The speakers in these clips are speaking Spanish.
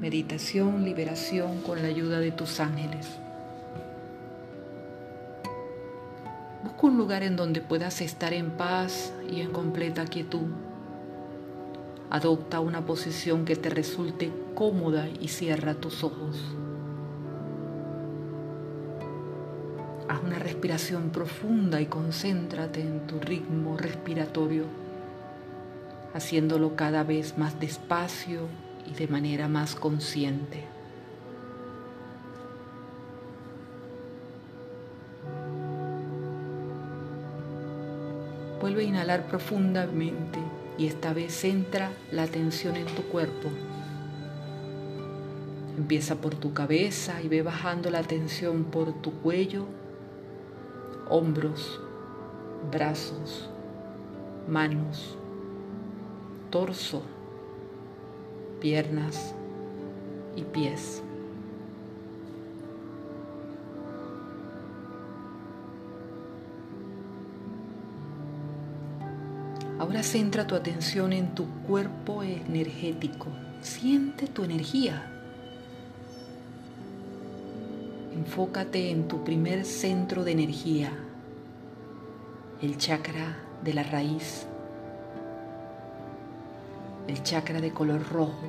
meditación, liberación con la ayuda de tus ángeles. Busca un lugar en donde puedas estar en paz y en completa quietud. Adopta una posición que te resulte cómoda y cierra tus ojos. Haz una respiración profunda y concéntrate en tu ritmo respiratorio, haciéndolo cada vez más despacio y de manera más consciente. Vuelve a inhalar profundamente y esta vez centra la atención en tu cuerpo. Empieza por tu cabeza y ve bajando la atención por tu cuello, hombros, brazos, manos, torso, piernas y pies. Ahora centra tu atención en tu cuerpo energético. Siente tu energía. Enfócate en tu primer centro de energía, el chakra de la raíz, el chakra de color rojo,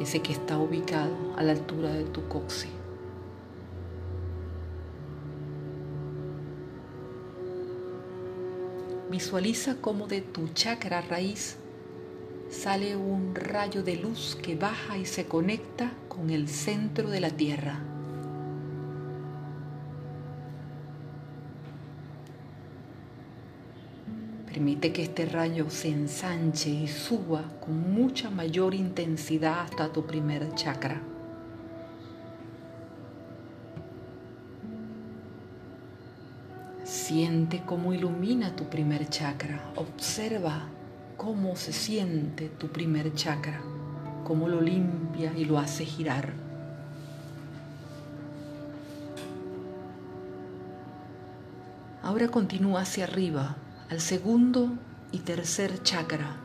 ese que está ubicado a la altura de tu coxe. Visualiza cómo de tu chakra raíz sale un rayo de luz que baja y se conecta con el centro de la Tierra. Permite que este rayo se ensanche y suba con mucha mayor intensidad hasta tu primer chakra. Siente cómo ilumina tu primer chakra. Observa cómo se siente tu primer chakra, cómo lo limpia y lo hace girar. Ahora continúa hacia arriba al segundo y tercer chakra,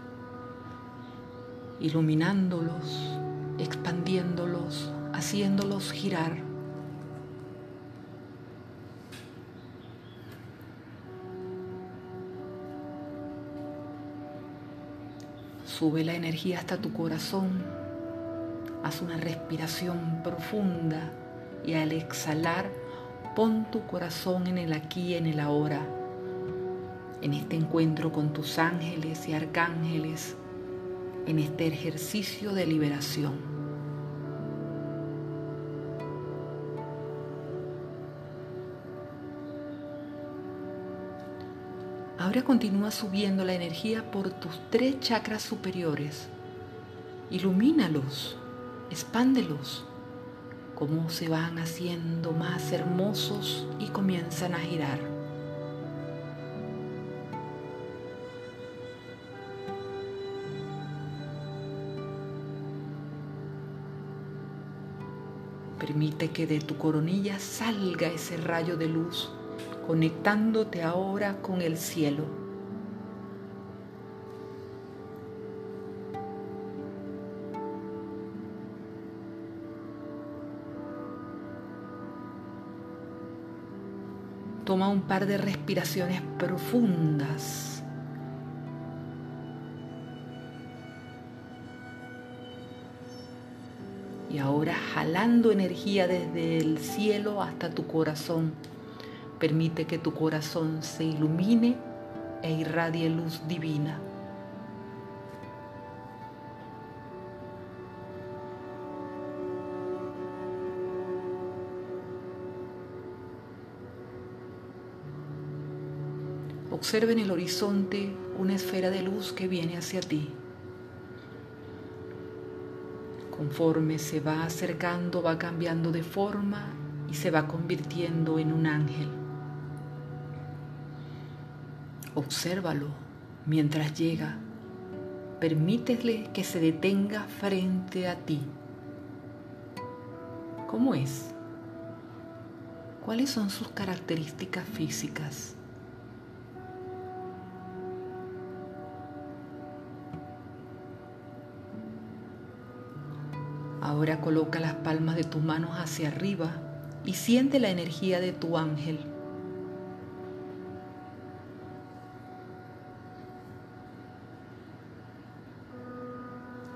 iluminándolos, expandiéndolos, haciéndolos girar. Sube la energía hasta tu corazón. Haz una respiración profunda y al exhalar pon tu corazón en el aquí y en el ahora. En este encuentro con tus ángeles y arcángeles, en este ejercicio de liberación. Ahora continúa subiendo la energía por tus tres chakras superiores. Ilumínalos, expándelos, cómo se van haciendo más hermosos y comienzan a girar. Permite que de tu coronilla salga ese rayo de luz conectándote ahora con el cielo. Toma un par de respiraciones profundas. Y ahora jalando energía desde el cielo hasta tu corazón. Permite que tu corazón se ilumine e irradie luz divina. Observa en el horizonte una esfera de luz que viene hacia ti. Conforme se va acercando, va cambiando de forma y se va convirtiendo en un ángel. Obsérvalo mientras llega. Permítele que se detenga frente a ti. ¿Cómo es? ¿Cuáles son sus características físicas? Ahora coloca las palmas de tus manos hacia arriba y siente la energía de tu ángel.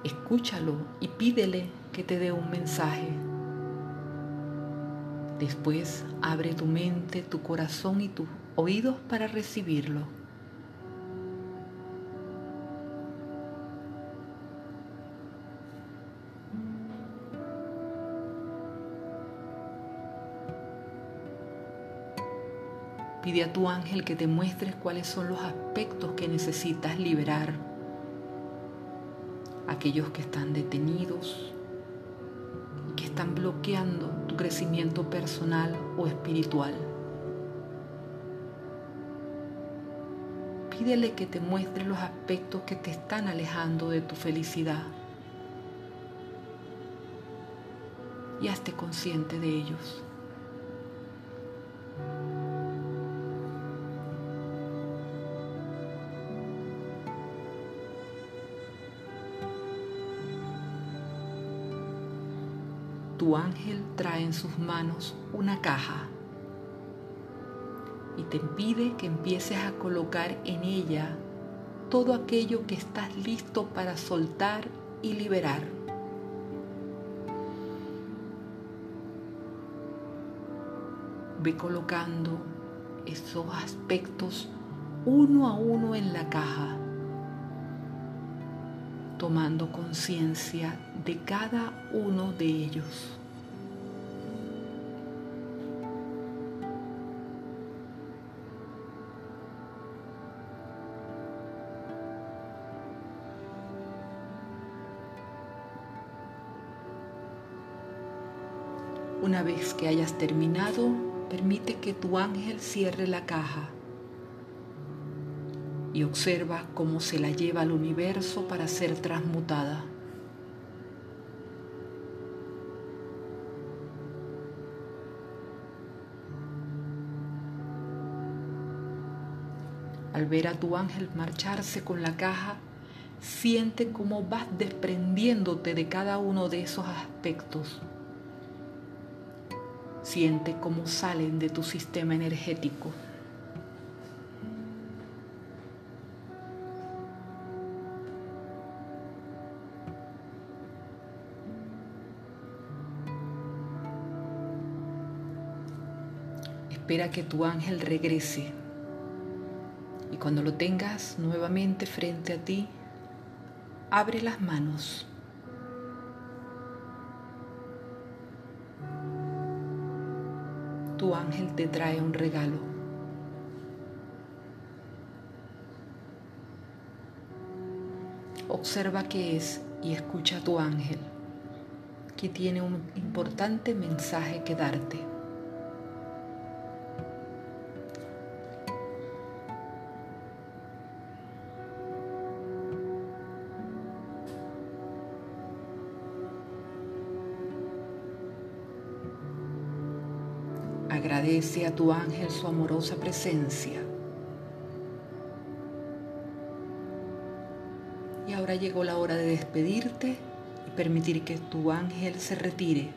Escúchalo y pídele que te dé un mensaje. Después abre tu mente, tu corazón y tus oídos para recibirlo. Pide a tu ángel que te muestres cuáles son los aspectos que necesitas liberar, aquellos que están detenidos que están bloqueando tu crecimiento personal o espiritual. Pídele que te muestre los aspectos que te están alejando de tu felicidad y hazte consciente de ellos. Tu ángel trae en sus manos una caja y te pide que empieces a colocar en ella todo aquello que estás listo para soltar y liberar. Ve colocando esos aspectos uno a uno en la caja tomando conciencia de cada uno de ellos. Una vez que hayas terminado, permite que tu ángel cierre la caja y observa cómo se la lleva al universo para ser transmutada. Al ver a tu ángel marcharse con la caja, siente cómo vas desprendiéndote de cada uno de esos aspectos. Siente cómo salen de tu sistema energético. Espera que tu ángel regrese y cuando lo tengas nuevamente frente a ti, abre las manos. Tu ángel te trae un regalo. Observa qué es y escucha a tu ángel, que tiene un importante mensaje que darte. Agradece a tu ángel su amorosa presencia. Y ahora llegó la hora de despedirte y permitir que tu ángel se retire.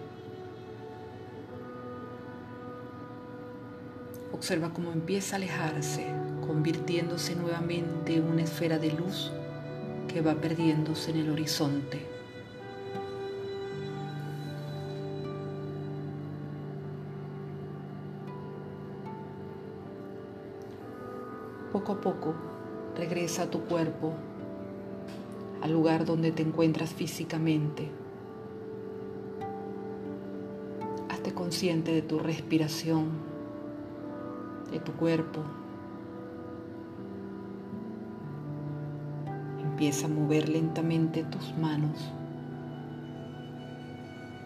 Observa cómo empieza a alejarse, convirtiéndose nuevamente en una esfera de luz que va perdiéndose en el horizonte. Poco a poco regresa a tu cuerpo, al lugar donde te encuentras físicamente. Hazte consciente de tu respiración, de tu cuerpo. Empieza a mover lentamente tus manos,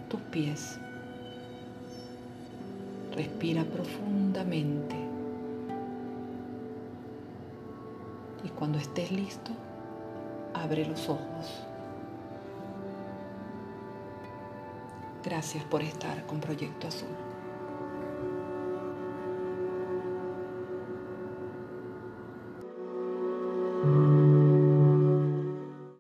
tus pies. Respira profundamente. Y cuando estés listo, abre los ojos. Gracias por estar con Proyecto Azul.